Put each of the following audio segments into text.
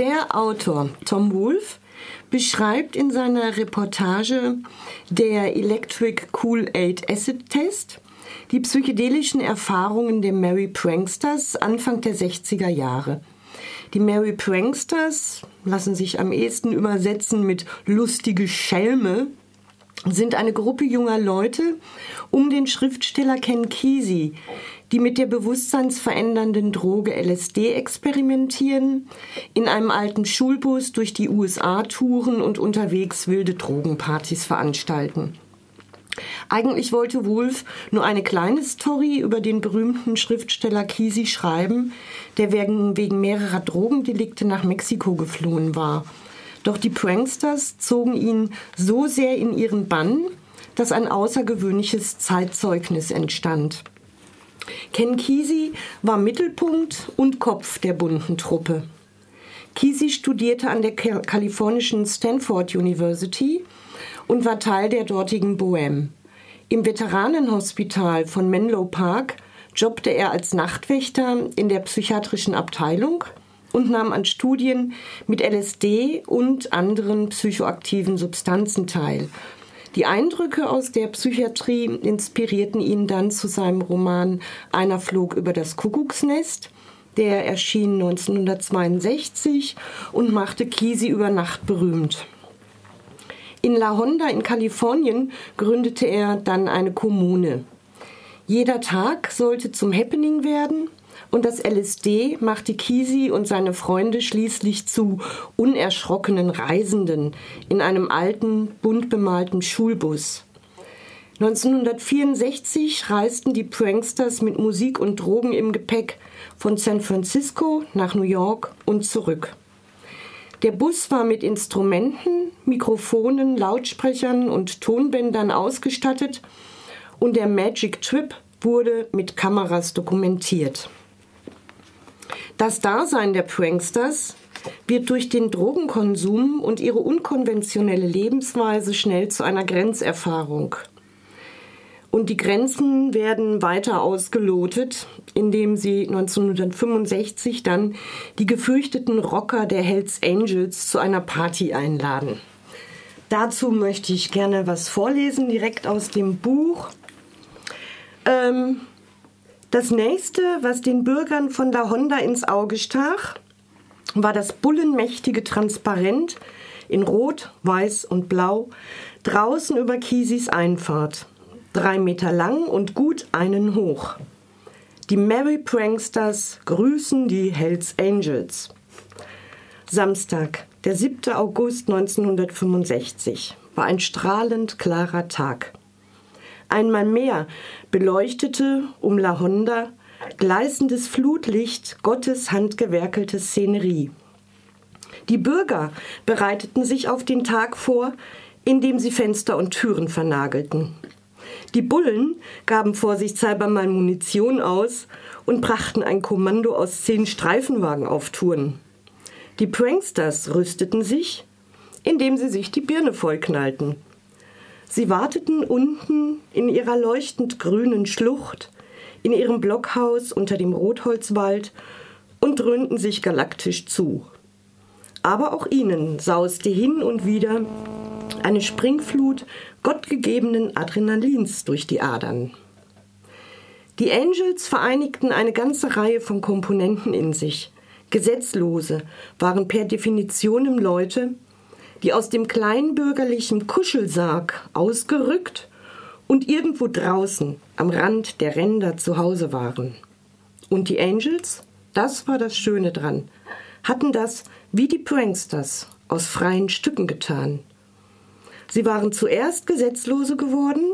Der Autor Tom Wolfe beschreibt in seiner Reportage Der Electric Cool-Aid Acid Test die psychedelischen Erfahrungen der Mary Pranksters Anfang der 60er Jahre. Die Mary Pranksters lassen sich am ehesten übersetzen mit lustige Schelme, sind eine Gruppe junger Leute um den Schriftsteller Ken Kesey, die mit der bewusstseinsverändernden Droge LSD experimentieren, in einem alten Schulbus durch die USA touren und unterwegs wilde Drogenpartys veranstalten. Eigentlich wollte Wolf nur eine kleine Story über den berühmten Schriftsteller Kesey schreiben, der wegen, wegen mehrerer Drogendelikte nach Mexiko geflohen war. Doch die Pranksters zogen ihn so sehr in ihren Bann, dass ein außergewöhnliches Zeitzeugnis entstand. Ken Kesey war Mittelpunkt und Kopf der bunten Truppe. Kesey studierte an der kalifornischen Stanford University und war Teil der dortigen Bohème. Im Veteranenhospital von Menlo Park jobbte er als Nachtwächter in der psychiatrischen Abteilung und nahm an Studien mit LSD und anderen psychoaktiven Substanzen teil. Die Eindrücke aus der Psychiatrie inspirierten ihn dann zu seinem Roman Einer flog über das Kuckucksnest. Der erschien 1962 und machte Kisi über Nacht berühmt. In La Honda in Kalifornien gründete er dann eine Kommune. Jeder Tag sollte zum Happening werden und das LSD machte Kisi und seine Freunde schließlich zu unerschrockenen Reisenden in einem alten, bunt bemalten Schulbus. 1964 reisten die Pranksters mit Musik und Drogen im Gepäck von San Francisco nach New York und zurück. Der Bus war mit Instrumenten, Mikrofonen, Lautsprechern und Tonbändern ausgestattet und der Magic Trip wurde mit Kameras dokumentiert. Das Dasein der Pranksters wird durch den Drogenkonsum und ihre unkonventionelle Lebensweise schnell zu einer Grenzerfahrung. Und die Grenzen werden weiter ausgelotet, indem sie 1965 dann die gefürchteten Rocker der Hells Angels zu einer Party einladen. Dazu möchte ich gerne was vorlesen, direkt aus dem Buch. Ähm, das nächste, was den Bürgern von La Honda ins Auge stach, war das bullenmächtige Transparent in Rot, Weiß und Blau draußen über Kisis Einfahrt. Drei Meter lang und gut einen hoch. Die Merry Pranksters grüßen die Hells Angels. Samstag, der 7. August 1965, war ein strahlend klarer Tag. Einmal mehr beleuchtete um La Honda gleißendes Flutlicht Gottes handgewerkelte Szenerie. Die Bürger bereiteten sich auf den Tag vor, indem sie Fenster und Türen vernagelten. Die Bullen gaben vorsichtshalber mal Munition aus und brachten ein Kommando aus zehn Streifenwagen auf Touren. Die Pranksters rüsteten sich, indem sie sich die Birne vollknallten. Sie warteten unten in ihrer leuchtend grünen Schlucht, in ihrem Blockhaus unter dem Rotholzwald und dröhnten sich galaktisch zu. Aber auch ihnen sauste hin und wieder eine Springflut gottgegebenen Adrenalins durch die Adern. Die Angels vereinigten eine ganze Reihe von Komponenten in sich. Gesetzlose waren per Definition Leute, die aus dem kleinbürgerlichen Kuschelsarg ausgerückt und irgendwo draußen am Rand der Ränder zu Hause waren. Und die Angels, das war das Schöne dran, hatten das wie die Pranksters aus freien Stücken getan. Sie waren zuerst Gesetzlose geworden,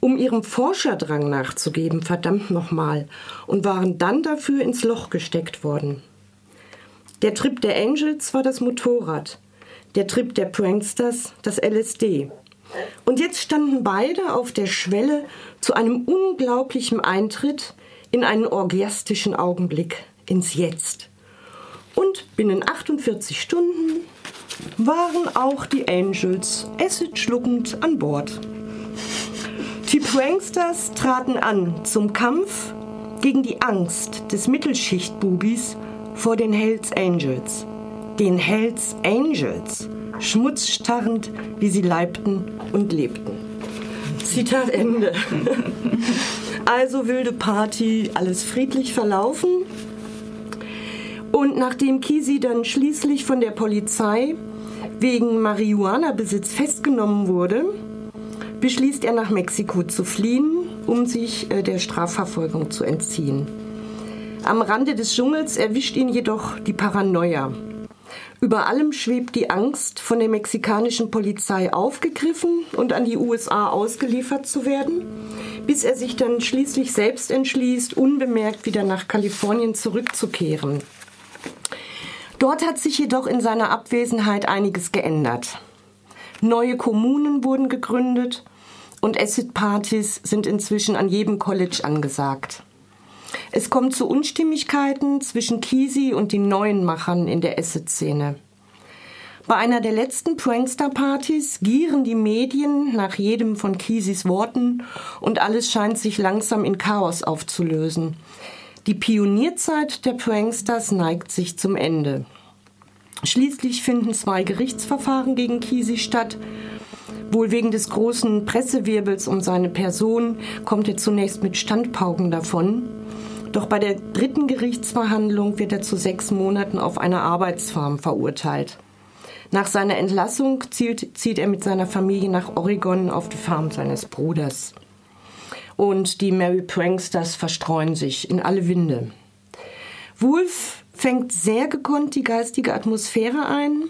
um ihrem Forscherdrang nachzugeben, verdammt nochmal, und waren dann dafür ins Loch gesteckt worden. Der Trip der Angels war das Motorrad, der Trip der Pranksters das LSD. Und jetzt standen beide auf der Schwelle zu einem unglaublichen Eintritt in einen orgiastischen Augenblick, ins Jetzt. Und binnen 48 Stunden waren auch die Angels Acid schluckend an Bord. Die Pranksters traten an zum Kampf gegen die Angst des Mittelschichtbubis vor den Hells Angels. Den Hells Angels, schmutzstarrend, wie sie leibten und lebten. Zitat Ende. Also wilde Party, alles friedlich verlaufen. Und nachdem Kisi dann schließlich von der Polizei wegen Marihuana-Besitz festgenommen wurde, beschließt er nach Mexiko zu fliehen, um sich äh, der Strafverfolgung zu entziehen. Am Rande des Dschungels erwischt ihn jedoch die Paranoia. Über allem schwebt die Angst, von der mexikanischen Polizei aufgegriffen und an die USA ausgeliefert zu werden, bis er sich dann schließlich selbst entschließt, unbemerkt wieder nach Kalifornien zurückzukehren. Dort hat sich jedoch in seiner Abwesenheit einiges geändert. Neue Kommunen wurden gegründet und Acid-Partys sind inzwischen an jedem College angesagt. Es kommt zu Unstimmigkeiten zwischen Kisi und den neuen Machern in der Acid-Szene. Bei einer der letzten Prankster-Partys gieren die Medien nach jedem von Kisis Worten und alles scheint sich langsam in Chaos aufzulösen. Die Pionierzeit der Pranksters neigt sich zum Ende. Schließlich finden zwei Gerichtsverfahren gegen Kisi statt Wohl wegen des großen Pressewirbels um seine Person kommt er zunächst mit Standpauken davon. Doch bei der dritten Gerichtsverhandlung wird er zu sechs Monaten auf eine Arbeitsfarm verurteilt. Nach seiner Entlassung zieht, zieht er mit seiner Familie nach Oregon auf die Farm seines Bruders. Und die Mary Pranksters verstreuen sich in alle Winde. Wolf fängt sehr gekonnt die geistige Atmosphäre ein,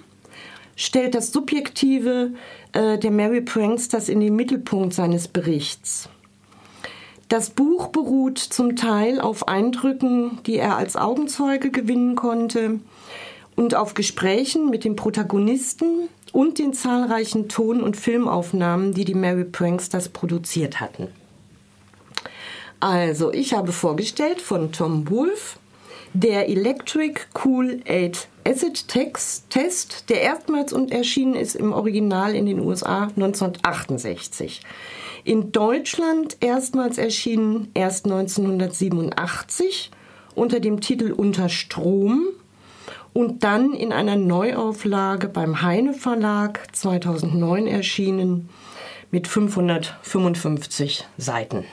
stellt das Subjektive äh, der Mary Pranksters in den Mittelpunkt seines Berichts. Das Buch beruht zum Teil auf Eindrücken, die er als Augenzeuge gewinnen konnte und auf Gesprächen mit den Protagonisten und den zahlreichen Ton- und Filmaufnahmen, die die Mary Pranksters produziert hatten. Also, ich habe vorgestellt von Tom Wolfe der Electric Cool 8 Acid Test, der erstmals und erschienen ist im Original in den USA 1968. In Deutschland erstmals erschienen erst 1987 unter dem Titel Unter Strom und dann in einer Neuauflage beim Heine Verlag 2009 erschienen mit 555 Seiten.